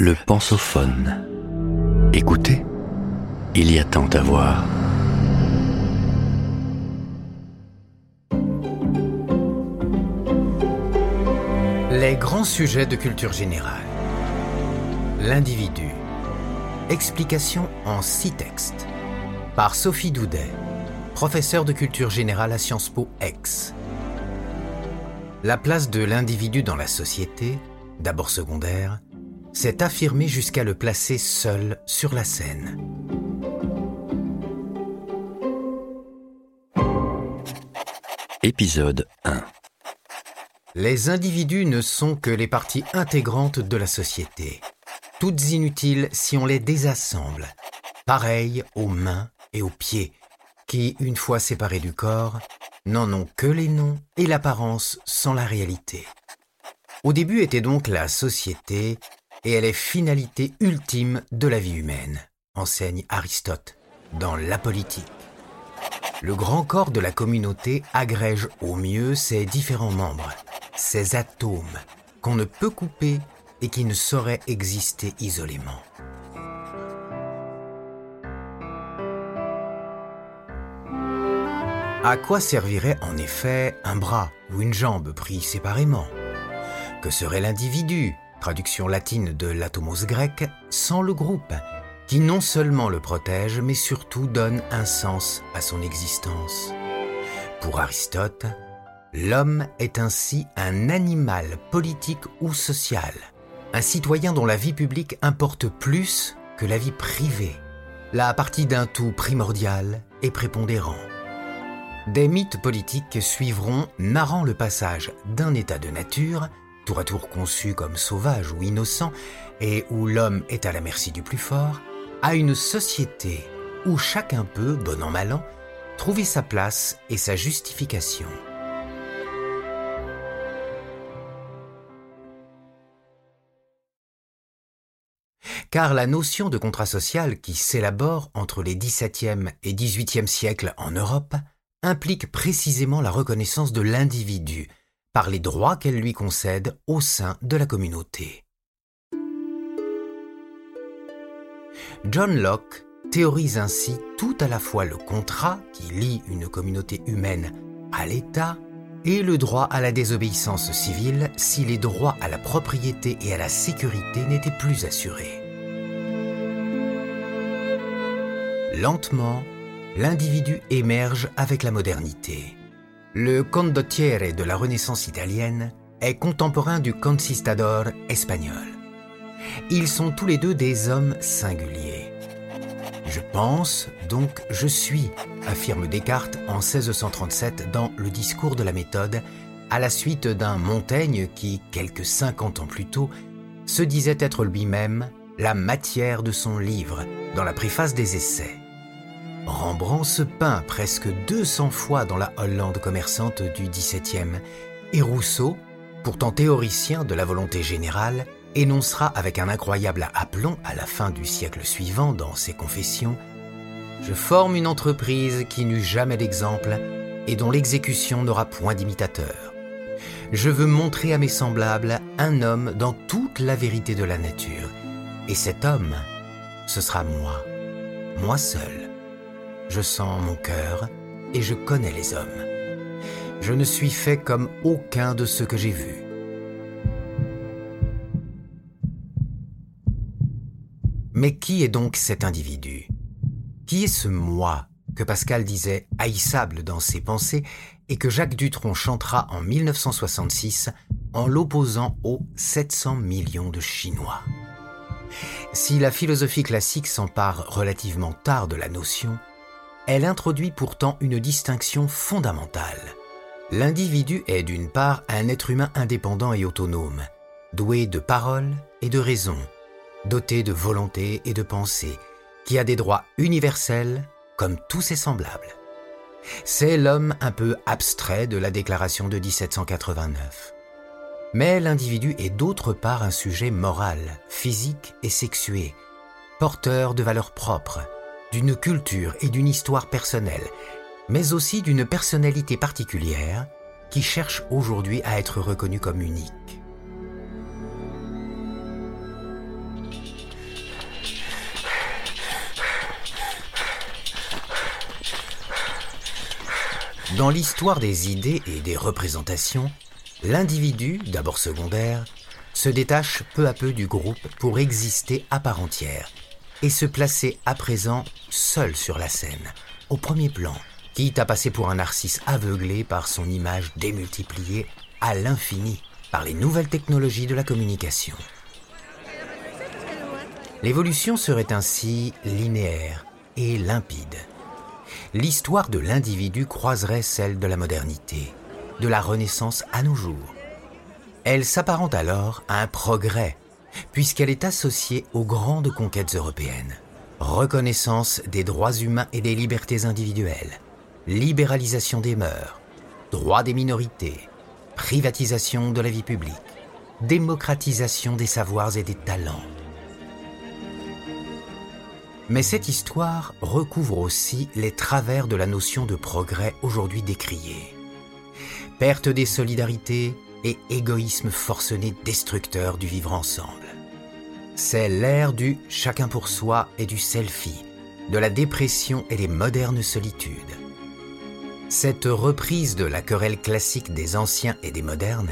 Le pensophone. Écoutez, il y a tant à voir. Les grands sujets de culture générale. L'individu. Explication en six textes. Par Sophie Doudet, professeure de culture générale à Sciences Po Aix. La place de l'individu dans la société, d'abord secondaire, s'est affirmée jusqu'à le placer seul sur la scène. Épisode 1. Les individus ne sont que les parties intégrantes de la société, toutes inutiles si on les désassemble, pareilles aux mains et aux pieds, qui, une fois séparés du corps, n'en ont que les noms et l'apparence sans la réalité. Au début était donc la société, et elle est finalité ultime de la vie humaine, enseigne Aristote, dans La politique. Le grand corps de la communauté agrège au mieux ses différents membres, ces atomes qu'on ne peut couper et qui ne sauraient exister isolément. À quoi servirait en effet un bras ou une jambe pris séparément? Que serait l'individu, traduction latine de l'atomos grec, sans le groupe, qui non seulement le protège, mais surtout donne un sens à son existence. Pour Aristote, L'homme est ainsi un animal politique ou social, un citoyen dont la vie publique importe plus que la vie privée, la partie d'un tout primordial et prépondérant. Des mythes politiques suivront narrant le passage d'un état de nature, tour à tour conçu comme sauvage ou innocent, et où l'homme est à la merci du plus fort, à une société où chacun peut, bon an mal an, trouver sa place et sa justification. car la notion de contrat social qui s'élabore entre les XVIIe et XVIIIe siècles en Europe implique précisément la reconnaissance de l'individu par les droits qu'elle lui concède au sein de la communauté. John Locke théorise ainsi tout à la fois le contrat qui lie une communauté humaine à l'État et le droit à la désobéissance civile si les droits à la propriété et à la sécurité n'étaient plus assurés. Lentement, l'individu émerge avec la modernité. Le condottiere de la Renaissance italienne est contemporain du conquistador espagnol. Ils sont tous les deux des hommes singuliers. Je pense, donc je suis, affirme Descartes en 1637 dans Le discours de la méthode, à la suite d'un Montaigne qui, quelques cinquante ans plus tôt, se disait être lui-même la matière de son livre dans la préface des essais. Rembrandt se peint presque 200 fois dans la Hollande commerçante du XVIIe, et Rousseau, pourtant théoricien de la volonté générale, énoncera avec un incroyable aplomb à la fin du siècle suivant dans ses confessions Je forme une entreprise qui n'eut jamais d'exemple et dont l'exécution n'aura point d'imitateur. Je veux montrer à mes semblables un homme dans toute la vérité de la nature, et cet homme, ce sera moi, moi seul. Je sens mon cœur et je connais les hommes. Je ne suis fait comme aucun de ceux que j'ai vus. Mais qui est donc cet individu? Qui est ce moi que Pascal disait haïssable dans ses pensées et que Jacques Dutronc chantera en 1966 en l'opposant aux 700 millions de Chinois? Si la philosophie classique s'empare relativement tard de la notion, elle introduit pourtant une distinction fondamentale. L'individu est d'une part un être humain indépendant et autonome, doué de parole et de raison, doté de volonté et de pensée, qui a des droits universels comme tous ses semblables. C'est l'homme un peu abstrait de la déclaration de 1789. Mais l'individu est d'autre part un sujet moral, physique et sexué, porteur de valeurs propres, d'une culture et d'une histoire personnelle, mais aussi d'une personnalité particulière qui cherche aujourd'hui à être reconnue comme unique. Dans l'histoire des idées et des représentations, l'individu, d'abord secondaire, se détache peu à peu du groupe pour exister à part entière, et se placer à présent seul sur la scène, au premier plan, quitte à passer pour un narcisse aveuglé par son image démultipliée à l'infini par les nouvelles technologies de la communication. L'évolution serait ainsi linéaire et limpide. L'histoire de l'individu croiserait celle de la modernité, de la Renaissance à nos jours. Elle s'apparente alors à un progrès, puisqu'elle est associée aux grandes conquêtes européennes. Reconnaissance des droits humains et des libertés individuelles, libéralisation des mœurs, droits des minorités, privatisation de la vie publique, démocratisation des savoirs et des talents. Mais cette histoire recouvre aussi les travers de la notion de progrès aujourd'hui décriée. Perte des solidarités et égoïsme forcené destructeur du vivre ensemble. C'est l'ère du chacun pour soi et du selfie, de la dépression et des modernes solitudes. Cette reprise de la querelle classique des anciens et des modernes,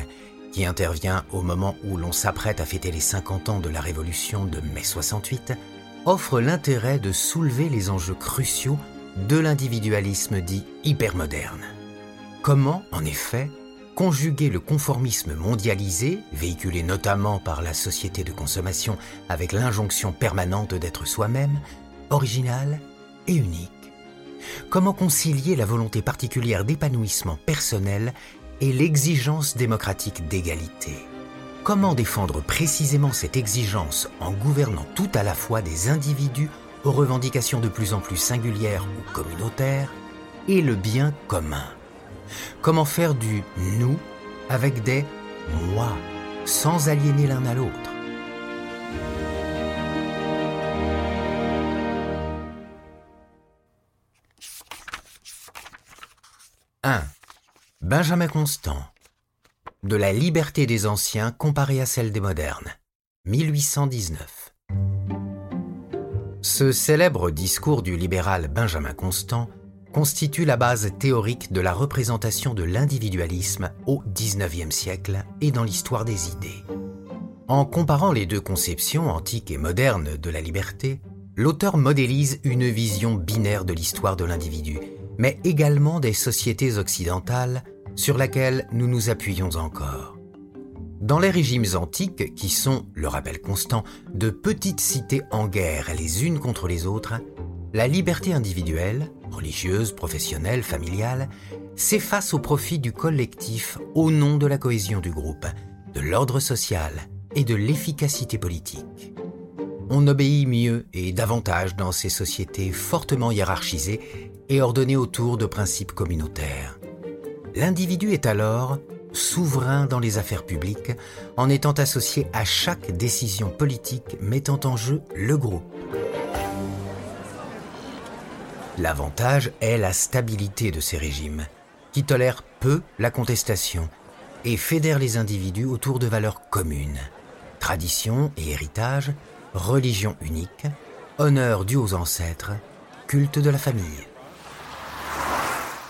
qui intervient au moment où l'on s'apprête à fêter les 50 ans de la Révolution de mai 68, offre l'intérêt de soulever les enjeux cruciaux de l'individualisme dit hypermoderne. Comment, en effet, conjuguer le conformisme mondialisé, véhiculé notamment par la société de consommation avec l'injonction permanente d'être soi-même, original et unique. Comment concilier la volonté particulière d'épanouissement personnel et l'exigence démocratique d'égalité? Comment défendre précisément cette exigence en gouvernant tout à la fois des individus aux revendications de plus en plus singulières ou communautaires et le bien commun? Comment faire du nous avec des moi sans aliéner l'un à l'autre? 1. Benjamin Constant. De la liberté des anciens comparée à celle des modernes. 1819. Ce célèbre discours du libéral Benjamin Constant constitue la base théorique de la représentation de l'individualisme au XIXe siècle et dans l'histoire des idées. En comparant les deux conceptions antiques et modernes de la liberté, l'auteur modélise une vision binaire de l'histoire de l'individu mais également des sociétés occidentales sur laquelle nous nous appuyons encore. Dans les régimes antiques, qui sont, le rappel constant, de petites cités en guerre les unes contre les autres, la liberté individuelle, religieuse, professionnelle, familiale, s'efface au profit du collectif au nom de la cohésion du groupe, de l'ordre social et de l'efficacité politique. On obéit mieux et davantage dans ces sociétés fortement hiérarchisées et ordonnée autour de principes communautaires. L'individu est alors souverain dans les affaires publiques en étant associé à chaque décision politique mettant en jeu le groupe. L'avantage est la stabilité de ces régimes, qui tolèrent peu la contestation et fédèrent les individus autour de valeurs communes, tradition et héritage, religion unique, honneur dû aux ancêtres, culte de la famille.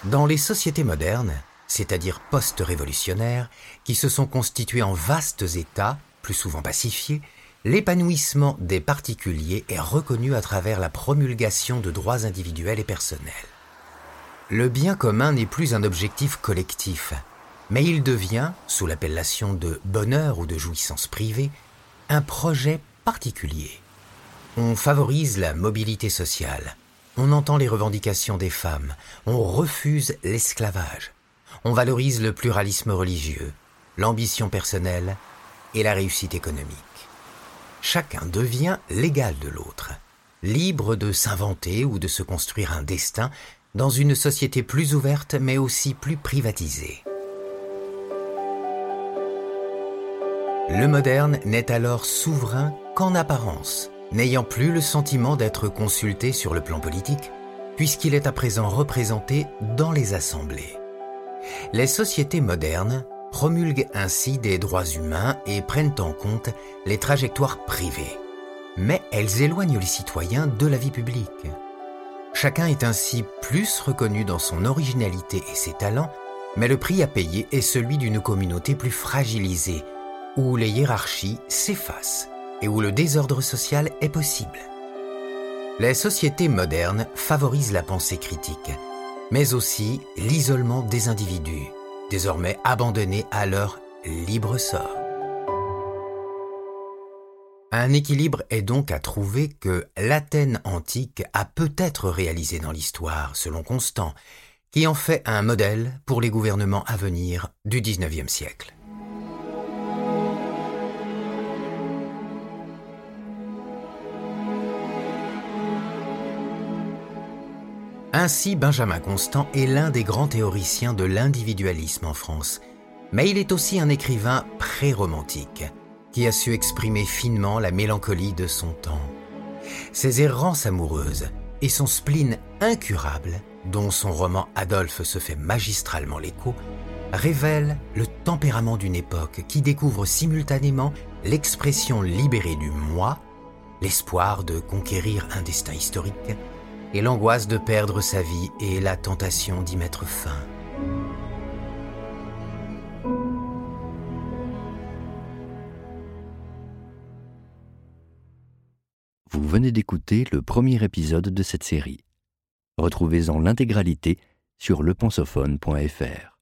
Dans les sociétés modernes, c'est-à-dire post-révolutionnaires, qui se sont constituées en vastes États, plus souvent pacifiés, l'épanouissement des particuliers est reconnu à travers la promulgation de droits individuels et personnels. Le bien commun n'est plus un objectif collectif, mais il devient, sous l'appellation de bonheur ou de jouissance privée, un projet particulier. On favorise la mobilité sociale, on entend les revendications des femmes, on refuse l'esclavage, on valorise le pluralisme religieux, l'ambition personnelle et la réussite économique. Chacun devient l'égal de l'autre, libre de s'inventer ou de se construire un destin dans une société plus ouverte mais aussi plus privatisée. Le moderne n'est alors souverain qu'en apparence n'ayant plus le sentiment d'être consulté sur le plan politique, puisqu'il est à présent représenté dans les assemblées. Les sociétés modernes promulguent ainsi des droits humains et prennent en compte les trajectoires privées. Mais elles éloignent les citoyens de la vie publique. Chacun est ainsi plus reconnu dans son originalité et ses talents, mais le prix à payer est celui d'une communauté plus fragilisée, où les hiérarchies s'effacent et où le désordre social est possible. Les sociétés modernes favorisent la pensée critique, mais aussi l'isolement des individus, désormais abandonnés à leur libre sort. Un équilibre est donc à trouver que l'Athènes antique a peut-être réalisé dans l'histoire, selon Constant, qui en fait un modèle pour les gouvernements à venir du XIXe siècle. Ainsi, Benjamin Constant est l'un des grands théoriciens de l'individualisme en France, mais il est aussi un écrivain pré-romantique qui a su exprimer finement la mélancolie de son temps. Ses errances amoureuses et son spleen incurable, dont son roman Adolphe se fait magistralement l'écho, révèlent le tempérament d'une époque qui découvre simultanément l'expression libérée du moi, l'espoir de conquérir un destin historique, et l'angoisse de perdre sa vie et la tentation d'y mettre fin. Vous venez d'écouter le premier épisode de cette série. Retrouvez-en l'intégralité sur lepensophone.fr.